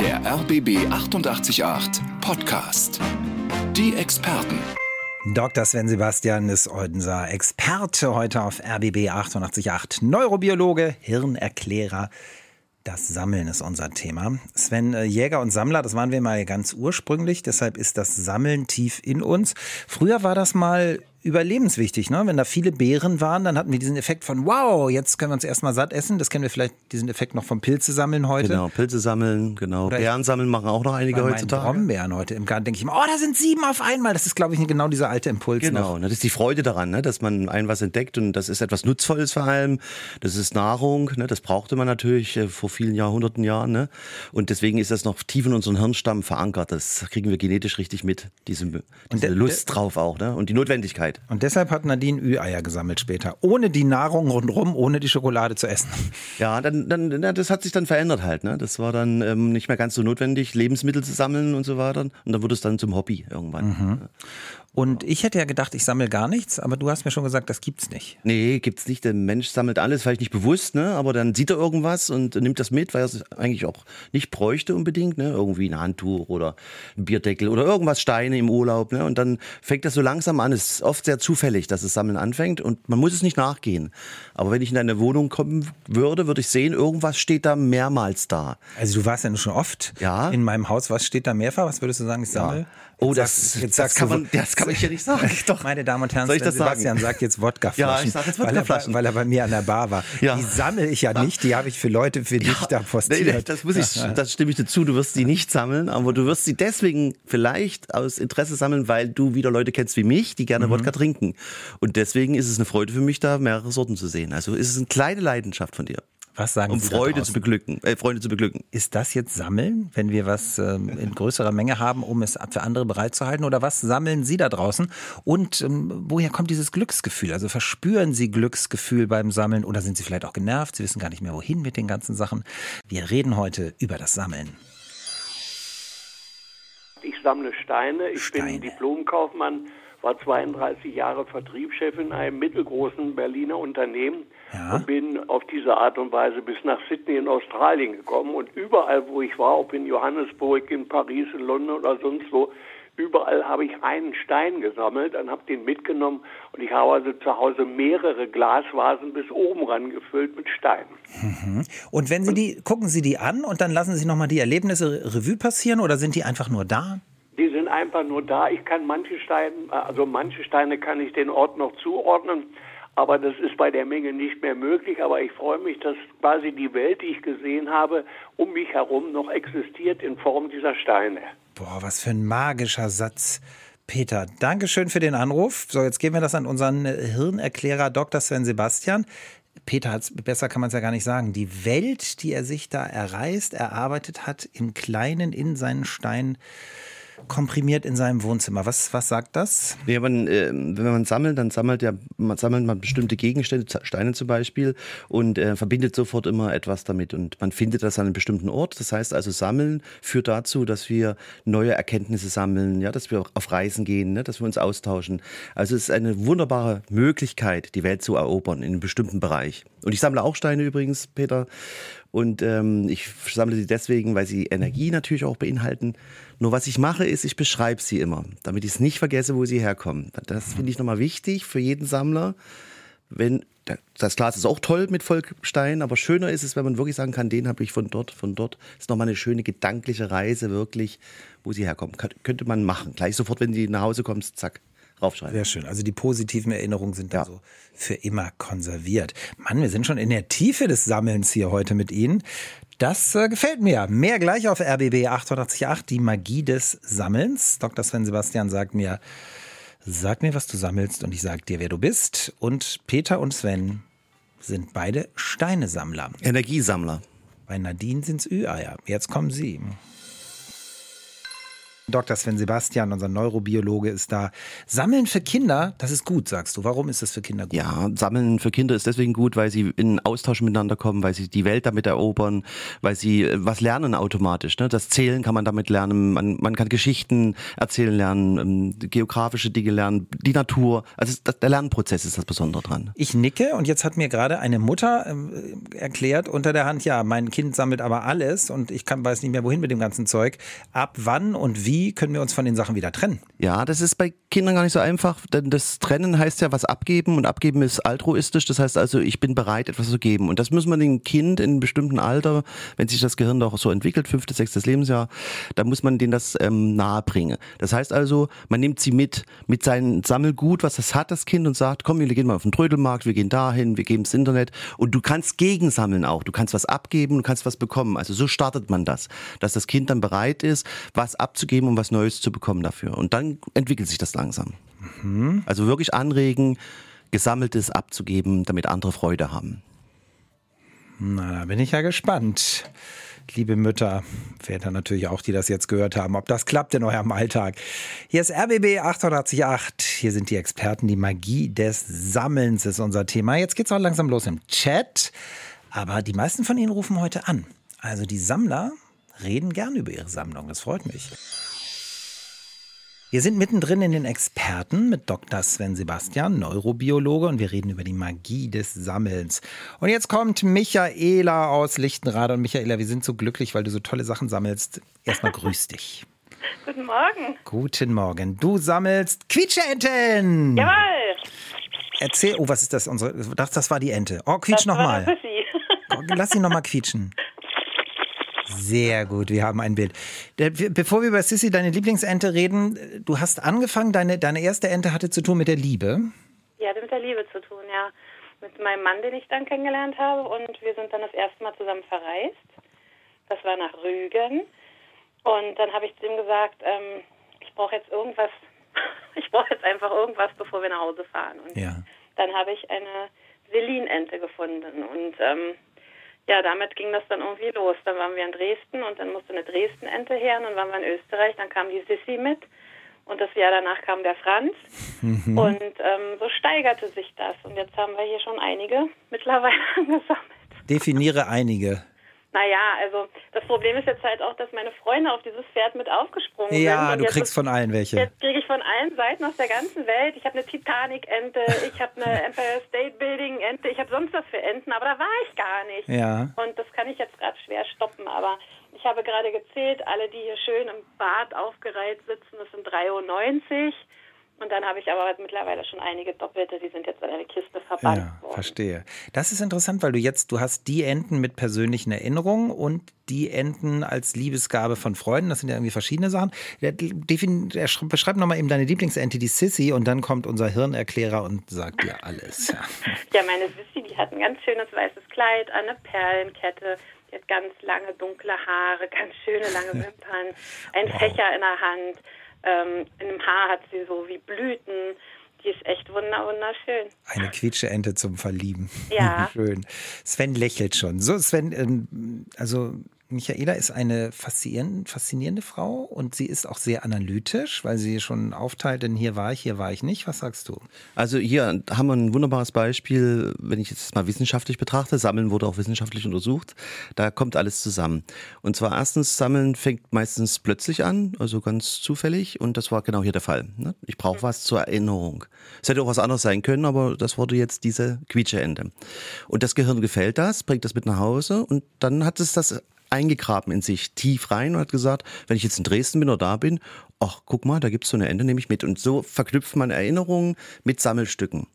Der RBB 888 Podcast. Die Experten. Dr. Sven Sebastian ist unser Experte heute auf RBB 888. Neurobiologe, Hirnerklärer. Das Sammeln ist unser Thema. Sven, äh, Jäger und Sammler, das waren wir mal ganz ursprünglich. Deshalb ist das Sammeln tief in uns. Früher war das mal überlebenswichtig. Ne? Wenn da viele Beeren waren, dann hatten wir diesen Effekt von, wow, jetzt können wir uns erstmal satt essen. Das kennen wir vielleicht, diesen Effekt noch vom Pilze sammeln heute. Genau, Pilze sammeln, genau. Oder Beeren sammeln machen auch noch einige heutzutage. Brombeeren heute im Garten denke ich immer, oh, da sind sieben auf einmal. Das ist, glaube ich, genau dieser alte Impuls Genau, noch. das ist die Freude daran, ne, dass man ein was entdeckt und das ist etwas Nutzvolles vor allem. Das ist Nahrung, ne, das brauchte man natürlich äh, vor vielen Jahrhunderten Jahren. Ne? Und deswegen ist das noch tief in unserem Hirnstamm verankert. Das kriegen wir genetisch richtig mit, diese, diese der- Lust drauf auch ne? und die Notwendigkeit. Und deshalb hat Nadine Ü-Eier gesammelt später. Ohne die Nahrung rundherum, ohne die Schokolade zu essen. Ja, dann, dann, das hat sich dann verändert halt. Ne? Das war dann ähm, nicht mehr ganz so notwendig, Lebensmittel zu sammeln und so weiter. Und dann wurde es dann zum Hobby irgendwann. Und ich hätte ja gedacht, ich sammle gar nichts, aber du hast mir schon gesagt, das gibt's nicht. Nee, gibt's nicht. Der Mensch sammelt alles, vielleicht nicht bewusst, ne? aber dann sieht er irgendwas und nimmt das mit, weil er es eigentlich auch nicht bräuchte unbedingt. Ne? Irgendwie ein Handtuch oder ein Bierdeckel oder irgendwas, Steine im Urlaub. Ne? Und dann fängt das so langsam an. Es ist oft sehr zufällig, dass das Sammeln anfängt und man muss es nicht nachgehen. Aber wenn ich in eine Wohnung kommen würde, würde ich sehen, irgendwas steht da mehrmals da. Also du warst ja schon oft Ja. in meinem Haus. Was steht da mehrfach? Was würdest du sagen, ich sammle? Oh, das- jetzt das sagst kann du- man- das kann ich ja nicht sagen. Doch. Meine Damen und Herren, Soll ich das sagen? Sebastian sagt jetzt Wodkaflaschen. Ja, ich sag jetzt weil er, bei- Wodkaflaschen. weil er bei mir an der Bar war. Ja. Die sammle ich ja nicht, die habe ich für Leute, für dich da postiert. Nee, nee, das muss ich, das stimme ich dir zu. Du wirst sie nicht sammeln, aber du wirst sie deswegen vielleicht aus Interesse sammeln, weil du wieder Leute kennst wie mich, die gerne Wodka trinken. Und deswegen ist es eine Freude für mich, da mehrere Sorten zu sehen. Also ist es eine kleine Leidenschaft von dir, Was sagen um Sie Freude zu beglücken, äh, Freunde zu beglücken. Ist das jetzt Sammeln, wenn wir was ähm, in größerer Menge haben, um es für andere bereitzuhalten? Oder was sammeln Sie da draußen? Und ähm, woher kommt dieses Glücksgefühl? Also verspüren Sie Glücksgefühl beim Sammeln oder sind Sie vielleicht auch genervt? Sie wissen gar nicht mehr, wohin mit den ganzen Sachen. Wir reden heute über das Sammeln. Ich sammle Steine. Ich Steine. bin Diplomkaufmann, war 32 Jahre Vertriebschef in einem mittelgroßen Berliner Unternehmen Ja. und bin auf diese Art und Weise bis nach Sydney in Australien gekommen. Und überall, wo ich war, ob in Johannesburg, in Paris, in London oder sonst wo, überall habe ich einen Stein gesammelt und habe den mitgenommen. Und ich habe also zu Hause mehrere Glasvasen bis oben ran gefüllt mit Steinen. Und wenn Sie die, gucken Sie die an und dann lassen Sie nochmal die Erlebnisse Revue passieren oder sind die einfach nur da? Die sind einfach nur da. Ich kann manche Steine, also manche Steine kann ich den Ort noch zuordnen, aber das ist bei der Menge nicht mehr möglich. Aber ich freue mich, dass quasi die Welt, die ich gesehen habe, um mich herum noch existiert in Form dieser Steine. Boah, was für ein magischer Satz. Peter, Dankeschön für den Anruf. So, jetzt geben wir das an unseren Hirnerklärer Dr. Sven Sebastian. Peter, hat's, besser kann man es ja gar nicht sagen. Die Welt, die er sich da erreist, erarbeitet hat, im Kleinen in seinen Stein komprimiert in seinem Wohnzimmer. Was, was sagt das? Ja, man, äh, wenn man sammelt, dann sammelt ja, man sammelt man bestimmte Gegenstände, Steine zum Beispiel, und äh, verbindet sofort immer etwas damit. Und man findet das an einem bestimmten Ort. Das heißt also, Sammeln führt dazu, dass wir neue Erkenntnisse sammeln, ja, dass wir auf Reisen gehen, ne, dass wir uns austauschen. Also es ist eine wunderbare Möglichkeit, die Welt zu erobern in einem bestimmten Bereich. Und ich sammle auch Steine übrigens, Peter. Und ähm, ich sammle sie deswegen, weil sie Energie natürlich auch beinhalten. Nur was ich mache, ist, ich beschreibe sie immer, damit ich es nicht vergesse, wo sie herkommen. Das finde ich nochmal wichtig für jeden Sammler. Wenn das Glas ist auch toll mit Vollstein, aber schöner ist es, wenn man wirklich sagen kann, den habe ich von dort, von dort. Das ist nochmal eine schöne gedankliche Reise, wirklich, wo sie herkommen. Kann, könnte man machen. Gleich sofort, wenn die nach Hause kommst, zack, raufschreiben. Sehr schön. Also die positiven Erinnerungen sind Ja. so für immer konserviert. Mann, wir sind schon in der Tiefe des Sammelns hier heute mit Ihnen. Das äh, gefällt mir. Mehr gleich auf RBB 888, die Magie des Sammelns. Dr. Sven Sebastian sagt mir, sag mir, was du sammelst und ich sag dir, wer du bist. Und Peter und Sven sind beide Steinesammler. Energiesammler. Bei Nadine sind's Ü-Eier. Jetzt kommen Sie. Dr. Sven Sebastian, unser Neurobiologe, ist da. Sammeln für Kinder, das ist gut, sagst du. Warum ist das für Kinder gut? Ja, Sammeln für Kinder ist deswegen gut, weil sie in Austausch miteinander kommen, weil sie die Welt damit erobern, weil sie äh, was lernen automatisch. Ne? Das Zählen kann man damit lernen, man, man kann Geschichten erzählen lernen, ähm, geografische Dinge lernen, die Natur. Also das, der Lernprozess ist das Besondere dran. Ich nicke und jetzt hat mir gerade eine Mutter äh, erklärt unter der Hand, ja, mein Kind sammelt aber alles und ich kann, weiß nicht mehr wohin mit dem ganzen Zeug. Ab wann und wie wie können wir uns von den Sachen wieder trennen? Ja, das ist bei Kindern gar nicht so einfach, denn das Trennen heißt ja was abgeben und abgeben ist altruistisch. Das heißt also, ich bin bereit, etwas zu geben. Und das muss man dem Kind in einem bestimmten Alter, wenn sich das Gehirn doch so entwickelt, fünftes, sechstes Lebensjahr, da muss man denen das ähm, nahebringen. Das heißt also, man nimmt sie mit, mit seinem Sammelgut, was das hat, das Kind, und sagt, komm, wir gehen mal auf den Trödelmarkt, wir gehen dahin, wir geben ins Internet. Und du kannst gegensammeln auch. Du kannst was abgeben, du kannst was bekommen. Also so startet man das, dass das Kind dann bereit ist, was abzugeben um was Neues zu bekommen dafür. Und dann entwickelt sich das langsam. Mhm. Also wirklich anregen, Gesammeltes abzugeben, damit andere Freude haben. Na, da bin ich ja gespannt. Liebe Mütter, Väter natürlich auch, die das jetzt gehört haben, ob das klappt in eurem Alltag. Hier ist RBB 888. Hier sind die Experten. Die Magie des Sammelns ist unser Thema. Jetzt geht's auch langsam los im Chat. Aber die meisten von Ihnen rufen heute an. Also die Sammler reden gern über ihre Sammlung. Das freut mich. Wir sind mittendrin in den Experten mit Dr. Sven Sebastian, Neurobiologe, und wir reden über die Magie des Sammelns. Und jetzt kommt Michaela aus Lichtenrade. Und Michaela, wir sind so glücklich, weil du so tolle Sachen sammelst. Erstmal grüß dich. Guten Morgen. Guten Morgen. Du sammelst Quietscheenten. Jawohl. Erzähl, oh, was ist das? Unsere, das, das war die Ente. Oh, quietsch nochmal. Lass sie nochmal quietschen. Sehr gut, wir haben ein Bild. Bevor wir über Sissy, deine Lieblingsente, reden, du hast angefangen, deine, deine erste Ente hatte zu tun mit der Liebe. Ja, mit der Liebe zu tun, ja. Mit meinem Mann, den ich dann kennengelernt habe und wir sind dann das erste Mal zusammen verreist. Das war nach Rügen. Und dann habe ich zu ihm gesagt, ähm, ich brauche jetzt irgendwas, ich brauche jetzt einfach irgendwas, bevor wir nach Hause fahren. Und ja. dann habe ich eine Selinente gefunden und ähm, ja, damit ging das dann irgendwie los. Dann waren wir in Dresden und dann musste eine Dresden-Ente her und dann waren wir in Österreich, dann kam die Sissi mit und das Jahr danach kam der Franz mhm. und ähm, so steigerte sich das und jetzt haben wir hier schon einige mittlerweile angesammelt. Definiere einige. Naja, also das Problem ist jetzt halt auch, dass meine Freunde auf dieses Pferd mit aufgesprungen ja, sind. Ja, du kriegst von allen welche. Jetzt kriege ich von allen Seiten aus der ganzen Welt. Ich habe eine Titanic-Ente, ich habe eine Empire State Building-Ente, ich habe sonst was für Enten, aber da war ich gar nicht. Ja. Und das kann ich jetzt gerade schwer stoppen, aber ich habe gerade gezählt, alle, die hier schön im Bad aufgereiht sitzen, das sind 93. Und dann habe ich aber mittlerweile schon einige Doppelte, die sind jetzt in eine Kiste verbannt ja, worden. Verstehe. Das ist interessant, weil du jetzt, du hast die Enten mit persönlichen Erinnerungen und die Enten als Liebesgabe von Freunden. Das sind ja irgendwie verschiedene Sachen. Beschreibt nochmal eben deine Lieblingsente, die Sissy, und dann kommt unser Hirnerklärer und sagt dir alles. Ja, ja meine Sissy, die hat ein ganz schönes weißes Kleid, eine Perlenkette. Die hat ganz lange dunkle Haare, ganz schöne lange Wimpern, ein wow. Fächer in der Hand ähm, im Haar hat sie so wie Blüten. Die ist echt wunderschön. Eine Quietscheente zum Verlieben. Ja. Schön. Sven lächelt schon. So, Sven, ähm, also Michaela ist eine faszinierende Frau und sie ist auch sehr analytisch, weil sie schon aufteilt, denn hier war ich, hier war ich nicht. Was sagst du? Also hier haben wir ein wunderbares Beispiel, wenn ich jetzt mal wissenschaftlich betrachte. Sammeln wurde auch wissenschaftlich untersucht. Da kommt alles zusammen. Und zwar erstens, Sammeln fängt meistens plötzlich an, also ganz zufällig. Und das war genau hier der Fall. Ne? Ich brauche was zur Erinnerung. Es hätte auch was anderes sein können, aber das wurde jetzt diese Quietscheende. Und das Gehirn gefällt das, bringt das mit nach Hause und dann hat es das eingegraben in sich, tief rein und hat gesagt, wenn ich jetzt in Dresden bin oder da bin, ach, guck mal, da gibt's so eine Ende, nehme ich mit. Und so verknüpft man Erinnerungen mit Sammelstücken.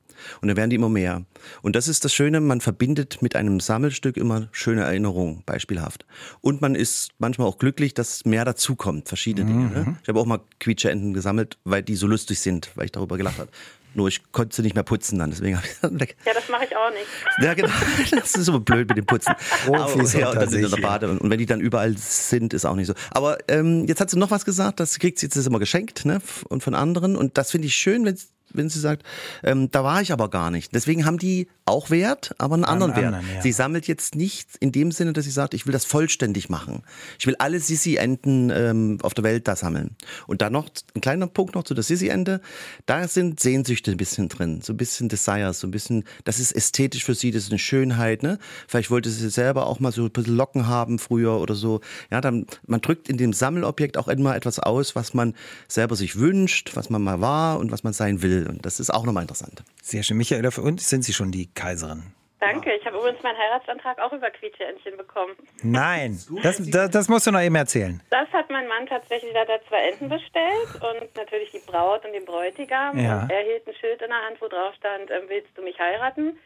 Und dann werden die immer mehr. Und das ist das Schöne, man verbindet mit einem Sammelstück immer schöne Erinnerungen, beispielhaft. Und man ist manchmal auch glücklich, dass mehr dazukommt, verschiedene Dinge. Ne? Mhm. Ich habe auch mal Quietscheenten gesammelt, weil die so lustig sind, weil ich darüber gelacht habe. Nur ich konnte sie nicht mehr putzen dann, deswegen habe ich dann weg. Ja, das mache ich auch nicht. Ja, genau. Das ist so blöd mit dem Putzen. Profis ja, und dann in der Bade. Und wenn die dann überall sind, ist auch nicht so. Aber ähm, jetzt hat sie noch was gesagt, das kriegt sie jetzt immer geschenkt, ne? Und von anderen. Und das finde ich schön, wenn wenn sie sagt, ähm, da war ich aber gar nicht. Deswegen haben die auch Wert, aber einen anderen Wert. anderen, ja. Sie sammelt jetzt nicht in dem Sinne, dass sie sagt, ich will das vollständig machen. Ich will alle Sissi-Enten ähm, auf der Welt da sammeln. Und dann noch ein kleiner Punkt noch zu der Sissi-Ente. Da sind Sehnsüchte ein bisschen drin, so ein bisschen Desires, so ein bisschen, das ist ästhetisch für sie, das ist eine Schönheit. Ne? Vielleicht wollte sie selber auch mal so ein bisschen Locken haben früher oder so. Ja, dann man drückt in dem Sammelobjekt auch immer etwas aus, was man selber sich wünscht, was man mal war und was man sein will. Und das ist auch nochmal interessant. Sehr schön. Michaela, für uns sind Sie schon die Kaiserin. Danke. Ich habe übrigens meinen Heiratsantrag auch über Quietscheentchen bekommen. Nein, das, das, das musst du noch eben erzählen. Das hat mein Mann tatsächlich, da hat er zwei Enten bestellt und natürlich die Braut und den Bräutigam. Ja. Und er hielt ein Schild in der Hand, wo drauf stand, ähm, willst du mich heiraten?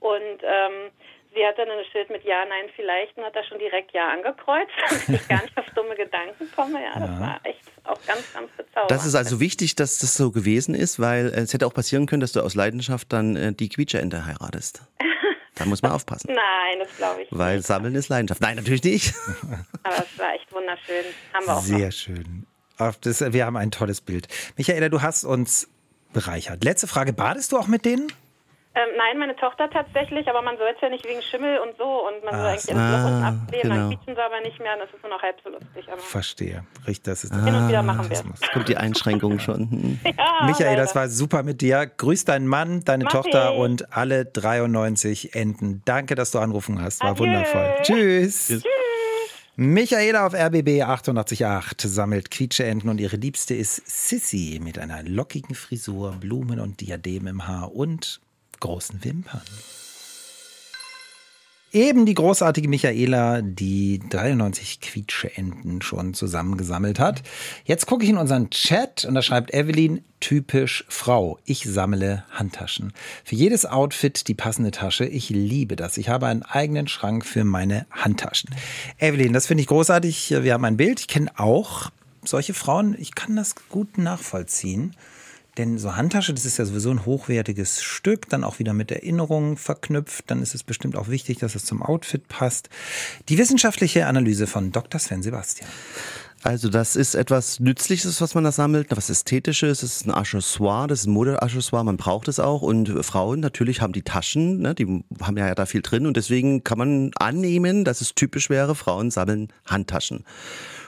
Und ähm, sie hat dann ein Schild mit Ja, Nein, vielleicht und hat da schon direkt Ja angekreuzt, damit ich gar nicht auf dumme Gedanken komme. Ja, das war echt auch ganz, ganz bezaubernd. Das ist also wichtig, dass das so gewesen ist, weil äh, es hätte auch passieren können, dass du aus Leidenschaft dann äh, die Quietscheente heiratest. Da muss man aufpassen. Nein, das glaube ich Weil nicht. Sammeln ist Leidenschaft. Nein, natürlich nicht. Aber es war echt wunderschön. Haben wir auch noch. Sehr schön. Auf das, wir haben ein tolles Bild. Michaela, du hast uns bereichert. Letzte Frage. Badest du auch mit denen? Ähm, nein, meine Tochter tatsächlich, aber man soll es ja nicht wegen Schimmel und so und man soll Ah, eigentlich alles Loch unten ah, ablehnen, genau. dann quietschen sie aber nicht mehr und das ist nur noch halb so lustig. Aber Verstehe. Richtig, das ist hin und wieder machen wir das es. muss. Kommt die Einschränkung schon. Ja, Michael, leider. das war super mit dir. Grüß deinen Mann, deine Mach Tochter ich. und alle 93 Enten. Danke, dass du angerufen hast. War Adieu. wundervoll. Tschüss. Michaela auf RBB 888 sammelt Quietscheenten und ihre Liebste ist Sissy mit einer lockigen Frisur, Blumen und Diadem im Haar und großen Wimpern. Eben die großartige Michaela, die 93 Quietscheenten schon zusammengesammelt hat. Jetzt gucke ich in unseren Chat und da schreibt Evelyn, typisch Frau. Ich sammle Handtaschen. Für jedes Outfit die passende Tasche. Ich liebe das. Ich habe einen eigenen Schrank für meine Handtaschen. Evelyn, das finde ich großartig. Wir haben ein Bild. Ich kenne auch solche Frauen. Ich kann das gut nachvollziehen. Denn so Handtasche, das ist ja sowieso ein hochwertiges Stück, dann auch wieder mit Erinnerungen verknüpft. Dann ist es bestimmt auch wichtig, dass es zum Outfit passt. Die wissenschaftliche Analyse von Dr. Sven Sebastian. Also das ist etwas Nützliches, was man da sammelt, was Ästhetisches, es ist ein Accessoire, das ist ein Modeaccessoire, man braucht es auch und Frauen natürlich haben die Taschen, ne, die haben ja da viel drin und deswegen kann man annehmen, dass es typisch wäre, Frauen sammeln Handtaschen.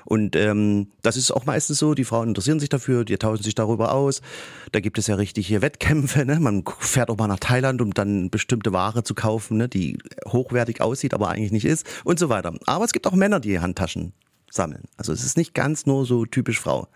Und ähm, das ist auch meistens so, die Frauen interessieren sich dafür, die tauschen sich darüber aus. Da gibt es ja richtig hier Wettkämpfe. Ne? Man fährt auch mal nach Thailand, um dann bestimmte Ware zu kaufen, ne? die hochwertig aussieht, aber eigentlich nicht ist und so weiter. Aber es gibt auch Männer, die Handtaschen sammeln. Also es ist nicht ganz nur so typisch Frau.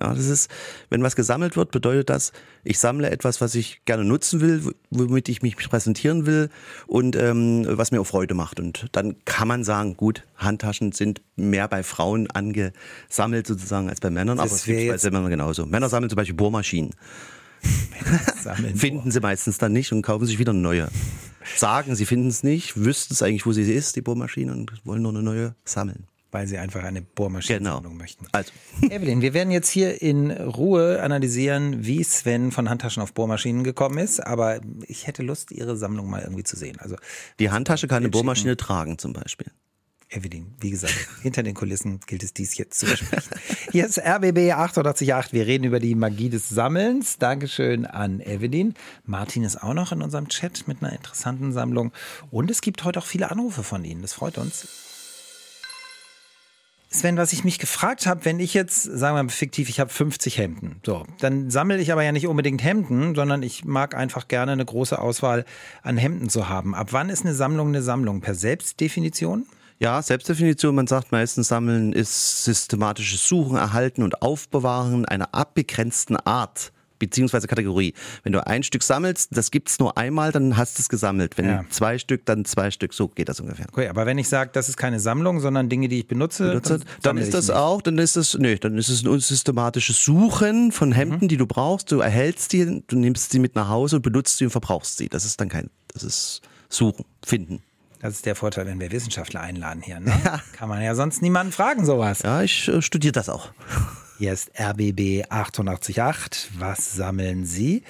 Ja, das ist, wenn was gesammelt wird, bedeutet das, ich sammle etwas, was ich gerne nutzen will, womit ich mich präsentieren will und ähm, was mir auch Freude macht. Und dann kann man sagen, gut, Handtaschen sind mehr bei Frauen angesammelt sozusagen als bei Männern, aber Das es gibt bei Männern genauso. Männer sammeln zum Beispiel Bohrmaschinen. Finden sie meistens dann nicht und kaufen sich wieder eine neue. Sagen, sie finden es nicht, wüssten es eigentlich, wo sie ist, die Bohrmaschine, und wollen nur eine neue sammeln. Weil sie einfach eine Bohrmaschinensammlung Genau. möchten. Also, Evelyn, wir werden jetzt hier in Ruhe analysieren, wie Sven von Handtaschen auf Bohrmaschinen gekommen ist. Aber ich hätte Lust, Ihre Sammlung mal irgendwie zu sehen. Also die Handtasche kann eine. Bohrmaschine tragen zum Beispiel. Evelyn, wie gesagt, hinter den Kulissen gilt es dies jetzt zu besprechen. Hier ist RBB 888. Wir reden über die Magie des Sammelns. Dankeschön an Evelyn. Martin ist auch noch in unserem Chat mit einer interessanten Sammlung. Und es gibt heute auch viele Anrufe von Ihnen. Das freut uns. Sven, was ich mich gefragt habe, wenn ich jetzt, sagen wir mal fiktiv, ich habe 50 Hemden, so, dann sammle ich aber ja nicht unbedingt Hemden, sondern ich mag einfach gerne eine große Auswahl an Hemden zu haben. Ab wann ist eine Sammlung eine Sammlung? Per Selbstdefinition? Ja, Selbstdefinition, man sagt meistens, Sammeln ist systematisches Suchen, Erhalten und Aufbewahren einer abbegrenzten Art beziehungsweise Kategorie. Wenn du ein Stück sammelst, das gibt's nur einmal, dann hast du es gesammelt. Wenn Ja. zwei Stück, dann zwei Stück. So geht das ungefähr. Okay, aber wenn ich sage, das ist keine Sammlung, sondern Dinge, die ich benutze, Benutzt, dann sammle ist das nicht. auch, dann ist das, nee, dann ist es ein unsystematisches Suchen von Hemden, die du brauchst. Du erhältst die, du nimmst sie mit nach Hause und benutzt sie und verbrauchst sie. Das ist dann kein, das ist Suchen, Finden. Das ist der Vorteil, wenn wir Wissenschaftler einladen hier. Ne? Kann man ja sonst niemanden fragen, sowas. Ja, ich äh, studiere das auch. Hier ist RBB 888. Was sammeln Sie?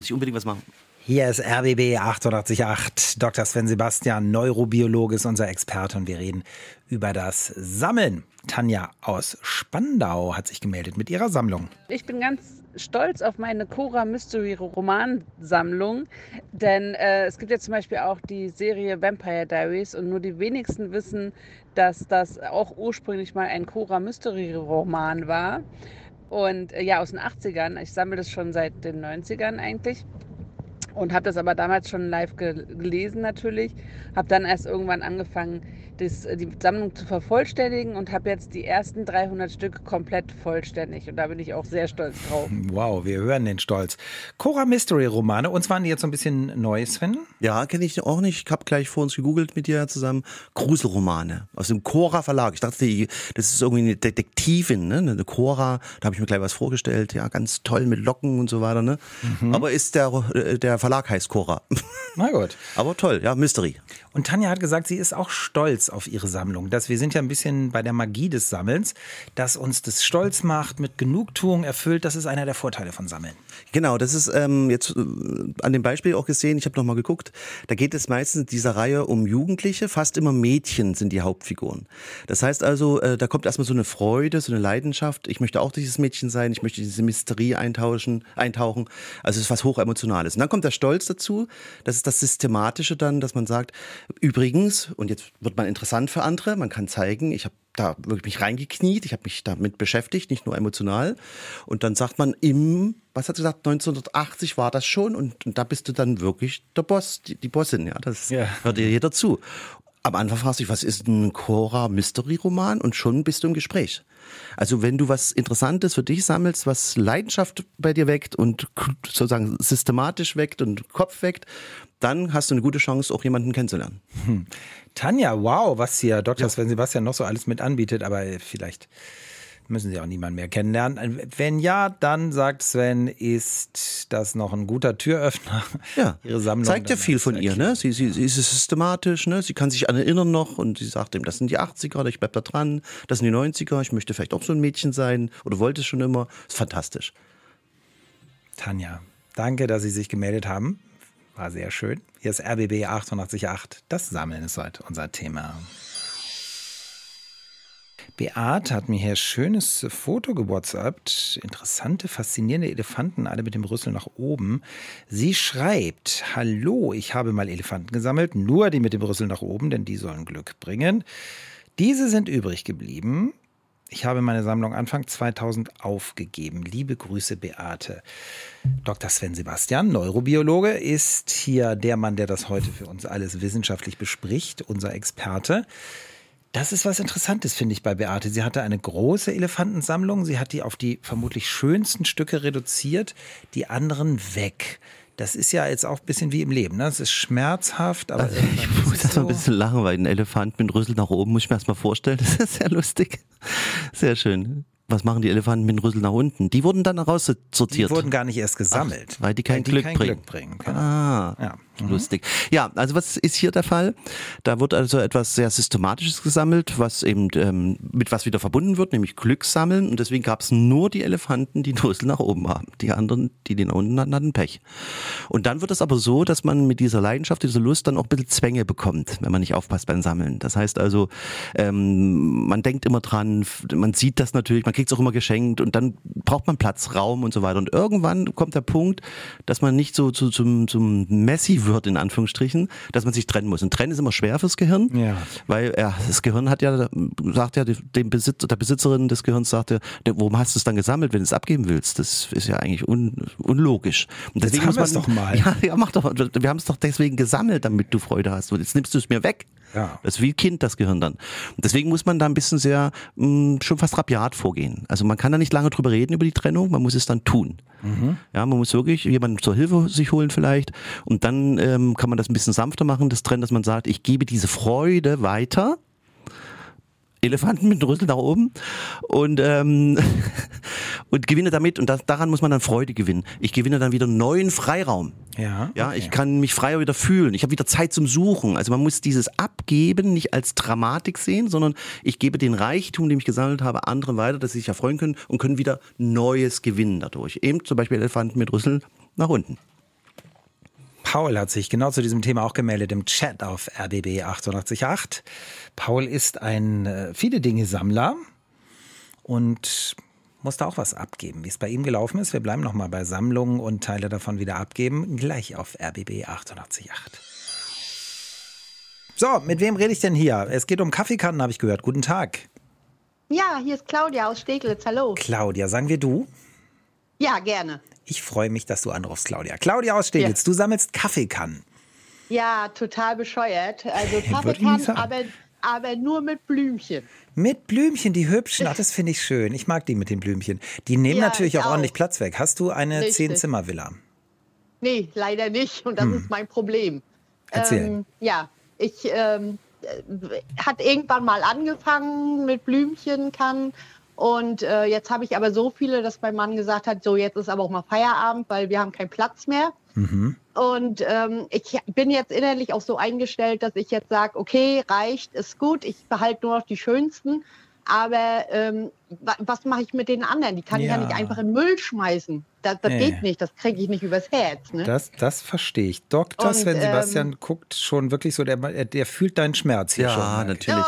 Muss ich unbedingt was machen? Hier ist RBB 888. Dr. Sven Sebastian, Neurobiologe, ist unser Experte und wir reden über das Sammeln. Tanja aus Spandau hat sich gemeldet mit ihrer Sammlung. Ich bin ganz stolz auf meine Cora Mystery Romansammlung, denn äh, es gibt ja zum Beispiel auch die Serie Vampire Diaries und nur die wenigsten wissen, dass das auch ursprünglich mal ein Cora Mystery Roman war. Und äh, ja, aus den 80ern. Ich sammle das schon seit den 90ern eigentlich und habe das aber damals schon live gelesen natürlich. Habe dann erst irgendwann angefangen, das, die Sammlung zu vervollständigen und habe jetzt die ersten 300 Stück komplett vollständig. Und da bin ich auch sehr stolz drauf. Wow, wir hören den Stolz. Cora Mystery Romane. Uns waren die jetzt so ein bisschen neu, Sven? Ja, kenne ich auch nicht. Ich habe gleich vor uns gegoogelt mit dir zusammen. Gruselromane aus dem Cora Verlag. Ich dachte, das ist irgendwie eine Detektivin, ne? Eine Cora. Da habe ich mir gleich was vorgestellt. Ja, ganz toll mit Locken und so weiter. Ne? Mhm. Aber ist der, äh, der Verlag heißt Cora. Na gut. Aber toll, ja, Mystery. Und Tanja hat gesagt, sie ist auch stolz auf ihre Sammlung. Dass wir sind ja ein bisschen bei der Magie des Sammelns, dass uns das stolz macht, mit Genugtuung erfüllt. Das ist einer der Vorteile von Sammeln. Genau, das ist ähm, jetzt äh, an dem Beispiel auch gesehen. Ich habe noch mal geguckt. Da geht es meistens in dieser Reihe um Jugendliche. Fast immer Mädchen sind die Hauptfiguren. Das heißt also, äh, da kommt erstmal so eine Freude, so eine Leidenschaft. Ich möchte auch dieses Mädchen sein. Ich möchte diese Mysterie eintauschen, eintauchen. Also es ist was hochemotionales. Und dann kommt der Stolz dazu. Das ist das Systematische dann, dass man sagt, übrigens, und jetzt wird man interessant für andere, man kann zeigen, ich habe da wirklich mich reingekniet, ich habe mich damit beschäftigt, nicht nur emotional. Und dann sagt man im, was hat sie gesagt, 1980 war das schon und, und da bist du dann wirklich der Boss, die, die Bossin, ja, das ja. hört dir jeder zu. Am Anfang fragst du dich, was ist ein Cora Mystery Roman und schon bist du im Gespräch. Also wenn du was Interessantes für dich sammelst, was Leidenschaft bei dir weckt und sozusagen systematisch weckt und Kopf weckt, dann hast du eine gute Chance, auch jemanden kennenzulernen. Hm. Tanja, wow, was hier Dr. Ja. Sven Sebastian noch so alles mit anbietet, aber vielleicht müssen Sie auch niemanden mehr kennenlernen. Wenn ja, dann sagt Sven, ist das noch ein guter Türöffner. Ja, Ihre Sammlung. Zeigt ja viel von ihr, ne? Sie, sie, sie ist systematisch, ne? Sie kann sich an erinnern noch und sie sagt ihm, das sind die 80er, ich bleib da dran, das sind die 90er, ich möchte vielleicht auch so ein Mädchen sein oder wollte es schon immer. Ist fantastisch. Tanja, danke, dass Sie sich gemeldet haben. War sehr schön. Hier ist RBB 888. Das Sammeln ist heute unser Thema. Beate hat mir hier ein schönes Foto gewhatsappt. Interessante, faszinierende Elefanten, alle mit dem Rüssel nach oben. Sie schreibt, hallo, ich habe mal Elefanten gesammelt, nur die mit dem Rüssel nach oben, denn die sollen Glück bringen. Diese sind übrig geblieben. Ich habe meine Sammlung Anfang 2000 aufgegeben. Liebe Grüße, Beate. Dr. Sven Sebastian, Neurobiologe, ist hier der Mann, der das heute für uns alles wissenschaftlich bespricht, unser Experte. Das ist was Interessantes, finde ich, bei Beate. Sie hatte eine große Elefantensammlung. Sie hat die auf die vermutlich schönsten Stücke reduziert, die anderen weg. Das ist ja jetzt auch ein bisschen wie im Leben. Ne? Es ist schmerzhaft, aber. Also ich muss erst so. mal ein bisschen lachen, weil ein Elefant mit Rüssel nach oben muss ich mir erst mal vorstellen. Das ist sehr lustig. Sehr schön was machen die Elefanten mit dem Rüssel nach unten? Die wurden dann raussortiert. Die wurden gar nicht erst gesammelt. Ach, weil die kein, weil die Glück, kein bringen. Glück bringen. Genau. Ah, ja. Mhm. lustig. Ja, also was ist hier der Fall? Da wird also etwas sehr Systematisches gesammelt, was eben ähm, mit was wieder verbunden wird, nämlich Glück sammeln. Und deswegen gab es nur die Elefanten, die den Rüssel nach oben haben. Die anderen, die den unten hatten, hatten Pech. Und dann wird es aber so, dass man mit dieser Leidenschaft, dieser Lust dann auch ein bisschen Zwänge bekommt, wenn man nicht aufpasst beim Sammeln. Das heißt also, ähm, man denkt immer dran, man sieht das natürlich, man kriegt es auch immer geschenkt und dann braucht man Platz, Raum und so weiter. Und irgendwann kommt der Punkt, dass man nicht so zu, zum, zum Messi wird, in Anführungsstrichen, dass man sich trennen muss. Und trennen ist immer schwer fürs Gehirn, ja. weil ja, das Gehirn hat ja, sagt ja dem Besitzer, der Besitzerin des Gehirns sagt ja, warum hast du es dann gesammelt, wenn du es abgeben willst? Das ist ja eigentlich un, unlogisch. Und deswegen Jetzt haben wir es doch mal. Ja, ja, mach doch. Wir haben es doch deswegen gesammelt, damit du Freude hast. Und jetzt nimmst du es mir weg. Ja. Das ist wie Kind, das Gehirn dann. Und deswegen muss man da ein bisschen sehr, mh, mm, schon fast rabiat vorgehen. Also man kann da nicht lange drüber reden über die Trennung, man muss es dann tun. Mhm. Ja, man muss wirklich jemanden zur Hilfe sich holen vielleicht. Und dann ähm, kann man das ein bisschen sanfter machen, das Trennen, dass man sagt, ich gebe diese Freude weiter Elefanten mit Rüssel nach oben und, ähm, und gewinne damit, und das, daran muss man dann Freude gewinnen. Ich gewinne dann wieder neuen Freiraum. Ja, ja okay. ich kann mich freier wieder fühlen. Ich habe wieder Zeit zum Suchen. Also man muss dieses Abgeben nicht als Dramatik sehen, sondern ich gebe den Reichtum, den ich gesammelt habe, anderen weiter, dass sie sich erfreuen können und können wieder Neues gewinnen dadurch. Eben zum Beispiel Elefanten mit Rüssel nach unten. Paul hat sich genau zu diesem Thema auch gemeldet im Chat auf RBB 888. Paul ist ein äh, viele Dinge Sammler und muss da auch was abgeben. Wie es bei ihm gelaufen ist, wir bleiben nochmal bei Sammlungen und Teile davon wieder abgeben, gleich auf RBB 888. So, mit wem rede ich denn hier? Es geht um Kaffeekannen, habe ich gehört. Guten Tag. Ja, hier ist Claudia aus Steglitz. Hallo. Claudia, sagen wir du? Ja, gerne. Ich freue mich, dass du anrufst, Claudia. Claudia aus Steglitz, ja. du sammelst Kaffeekannen. Ja, total bescheuert. Also Kaffeekannen, aber, aber nur mit Blümchen. Mit Blümchen, die hübschen. Ach, das finde ich schön. Ich mag die mit den Blümchen. Die nehmen ja, natürlich auch, auch, ordentlich Platz weg. Hast du eine Zehn-Zimmer-Villa? Nee, leider nicht. Und das hm. ist mein Problem. Erzähl. Ähm, ja, ich ähm, äh, hat irgendwann mal angefangen mit Blümchen kann und äh, jetzt habe ich aber so viele, dass mein Mann gesagt hat, so jetzt ist aber auch mal Feierabend, weil wir haben keinen Platz mehr. Mhm. Und ähm, ich bin jetzt innerlich auch so eingestellt, dass ich jetzt sage, okay, reicht, ist gut, ich behalte nur noch die schönsten. Aber ähm, was mache ich mit den anderen? Die kann ja. ich ja nicht einfach in Müll schmeißen. Das, das nee. geht nicht, das kriege ich nicht übers Herz. Ne? Das, das verstehe ich. Dr. Und, Sven ähm, Sebastian guckt schon wirklich so, der, der fühlt deinen Schmerz hier ja, schon. Ja, natürlich.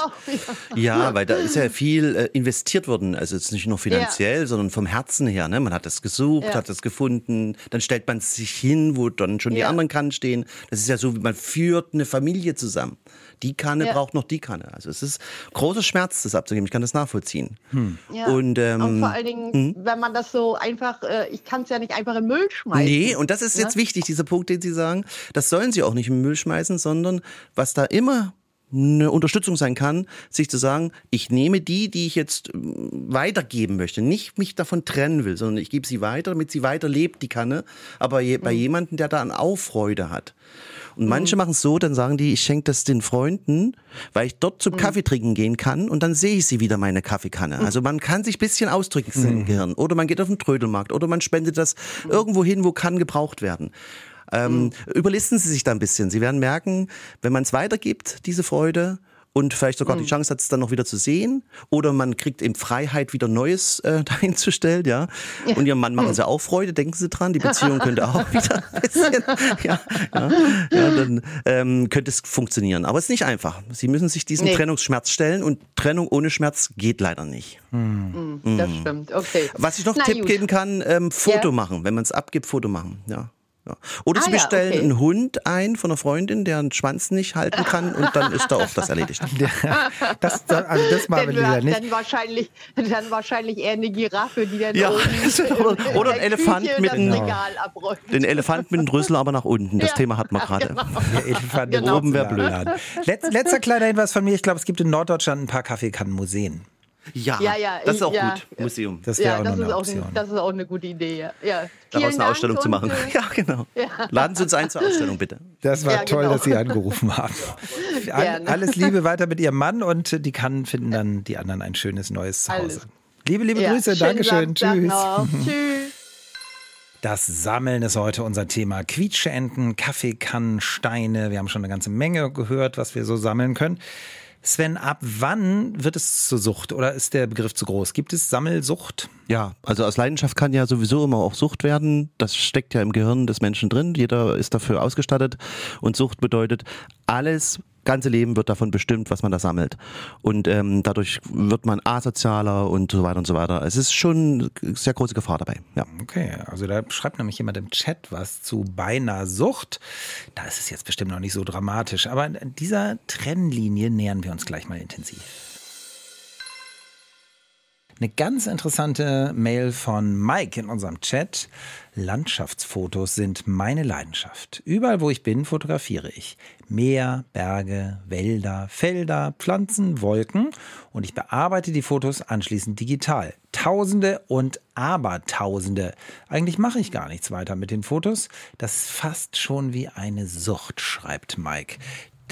Ja, ja, weil da ist ja viel äh, investiert worden. Also jetzt nicht nur finanziell, ja. sondern vom Herzen her. Ne? Man hat das gesucht, hat das gefunden, dann stellt man sich hin, wo dann schon die anderen Kannen stehen. Das ist ja so, wie man führt eine Familie zusammen. Die Kanne braucht noch die Kanne. Also es ist großer Schmerz, das abzugeben. Ich kann das nachvollziehen. Hm. Und, ähm, und, vor allen Dingen, hm? wenn man das so einfach, äh, ich kann es ja nicht einfach in Müll schmeißen. Nee, und das ist jetzt ne? wichtig, dieser Punkt, den Sie sagen. Das sollen Sie auch nicht in Müll schmeißen, sondern was da immer eine Unterstützung sein kann, sich zu sagen, ich nehme die, die ich jetzt mm, weitergeben möchte, nicht mich davon trennen will, sondern ich gebe sie weiter, damit sie weiter lebt, die Kanne, aber je, mhm. bei jemandem, der da eine Auffreude hat. Und manche mhm. machen es so, dann sagen die, ich schenke das den Freunden, weil ich dort zum mhm. Kaffee trinken gehen kann und dann sehe ich sie wieder, meine Kaffeekanne. Mhm. Also man kann sich ein bisschen ausdrücken mhm. im Gehirn. Oder man geht auf den Trödelmarkt oder man spendet das mhm. irgendwo hin, wo kann gebraucht werden. Ähm, mhm. Überlisten Sie sich da ein bisschen. Sie werden merken, wenn man es weitergibt, diese Freude, und vielleicht sogar mhm. die Chance hat, es dann noch wieder zu sehen. Oder man kriegt eben Freiheit, wieder Neues äh, dahinzustellen, ja. ja. Und ihrem Mann machen sie auch Freude, denken sie dran. Die Beziehung könnte auch wieder ein bisschen, ja, ja, ja dann ähm, könnte es funktionieren. Aber es ist nicht einfach. Sie müssen sich diesem nee. Trennungsschmerz stellen und Trennung ohne Schmerz geht leider nicht. Mhm. Das stimmt, okay. Was ich noch Na, Tipp gut. geben kann, ähm, Foto ja. machen. Wenn man es abgibt, Foto machen, ja. Ja. Oder ah, sie bestellen ja, okay. einen Hund ein von einer Freundin, der einen Schwanz nicht halten kann und dann ist da auch das erledigt. das, also das machen wir lieber nicht. Dann wahrscheinlich, dann wahrscheinlich eher eine Giraffe, die dann ja. oder, oder ein Elefant mit einem den Elefant mit dem Rüssel aber nach unten. Das ja. Thema hat man gerade. Genau. Der Elefant genau. oben wäre blöd. Letz, letzter kleiner Hinweis von mir. Ich glaube, es gibt in Norddeutschland ein paar Kaffeekannenmuseen. Ja, ja, ja, das ist auch ja, gut. Museum. Das ja, auch das Option. Auch, das ist auch eine gute Idee, ja. ja. Daraus eine Ausstellung zu machen. Äh, ja, genau. Laden Sie uns ein zur Ausstellung, bitte. Das war toll, genau. dass Sie angerufen haben. Alles Liebe weiter mit Ihrem Mann und die kann finden dann die anderen ein schönes neues Zuhause. Liebe, liebe Grüße, Dankeschön. Tschüss. Tschüss. Das Sammeln ist heute unser Thema. Quietscheenten, Kaffeekannen, Steine. Wir haben schon eine ganze Menge gehört, was wir so sammeln können. Sven, ab wann wird es zur Sucht oder ist der Begriff zu groß? Gibt es Sammelsucht? Ja, also aus Leidenschaft kann ja sowieso immer auch Sucht werden. Das steckt ja im Gehirn des Menschen drin. Jeder ist dafür ausgestattet. Und Sucht bedeutet alles, ganze Leben wird davon bestimmt, was man da sammelt. Und ähm, dadurch wird man asozialer und so weiter und so weiter. Es ist schon eine sehr große Gefahr dabei. Ja. Okay, also da schreibt nämlich jemand im Chat was zu beinahe Sucht. Da ist es jetzt bestimmt noch nicht so dramatisch. Aber dieser Trennlinie nähern wir uns gleich mal intensiv. Eine ganz interessante Mail von Mike in unserem Chat. Landschaftsfotos sind meine Leidenschaft. Überall, wo ich bin, fotografiere ich. Meer, Berge, Wälder, Felder, Pflanzen, Wolken und ich bearbeite die Fotos anschließend digital. Tausende und Abertausende. Eigentlich mache ich gar nichts weiter mit den Fotos. Das ist fast schon wie eine Sucht, schreibt Mike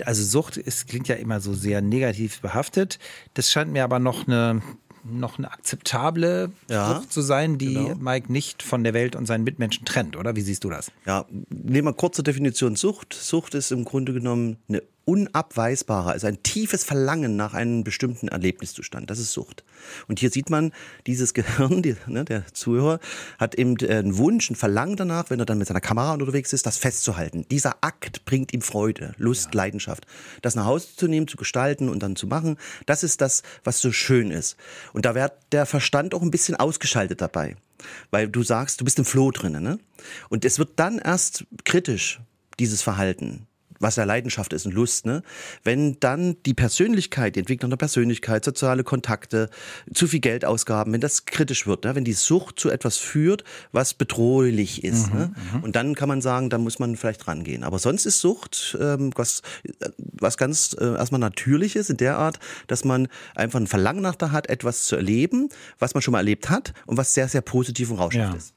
also Sucht ist, klingt ja immer so sehr negativ behaftet. Das scheint mir aber noch eine noch eine akzeptable ja, Frucht zu sein, die genau. Mike nicht von der Welt und seinen Mitmenschen trennt, oder? Wie siehst du das? Ja, nehmen wir kurze Definition Sucht. Sucht ist im Grunde genommen eine unabweisbare, also ein tiefes Verlangen nach einem bestimmten Erlebniszustand. Das ist Sucht. Und hier sieht man, dieses Gehirn, die, ne, der Zuhörer, hat eben einen Wunsch, ein Verlangen danach, wenn er dann mit seiner Kamera unterwegs ist, das festzuhalten. Dieser Akt bringt ihm Freude, Lust, ja. Leidenschaft. Das nach Hause zu nehmen, zu gestalten und dann zu machen, das ist das, was so schön ist. Und da wird der Verstand auch ein bisschen ausgeschaltet dabei. Weil du sagst, du bist im Floh drinnen, ne? Und es wird dann erst kritisch, dieses Verhalten was ja Leidenschaft ist und Lust, ne? Wenn dann die Persönlichkeit, die Entwicklung der Persönlichkeit, soziale Kontakte, zu viel Geldausgaben, wenn das kritisch wird, ne? wenn die Sucht zu etwas führt, was bedrohlich ist. Mhm, ne? Mhm. Und dann kann man sagen, da muss man vielleicht rangehen. Aber sonst ist Sucht ähm, was, äh, was ganz äh, erstmal Natürliches in der Art, dass man einfach ein Verlangen nach da hat, etwas zu erleben, was man schon mal erlebt hat und was sehr, sehr positiv und rauschhaft ja. ist.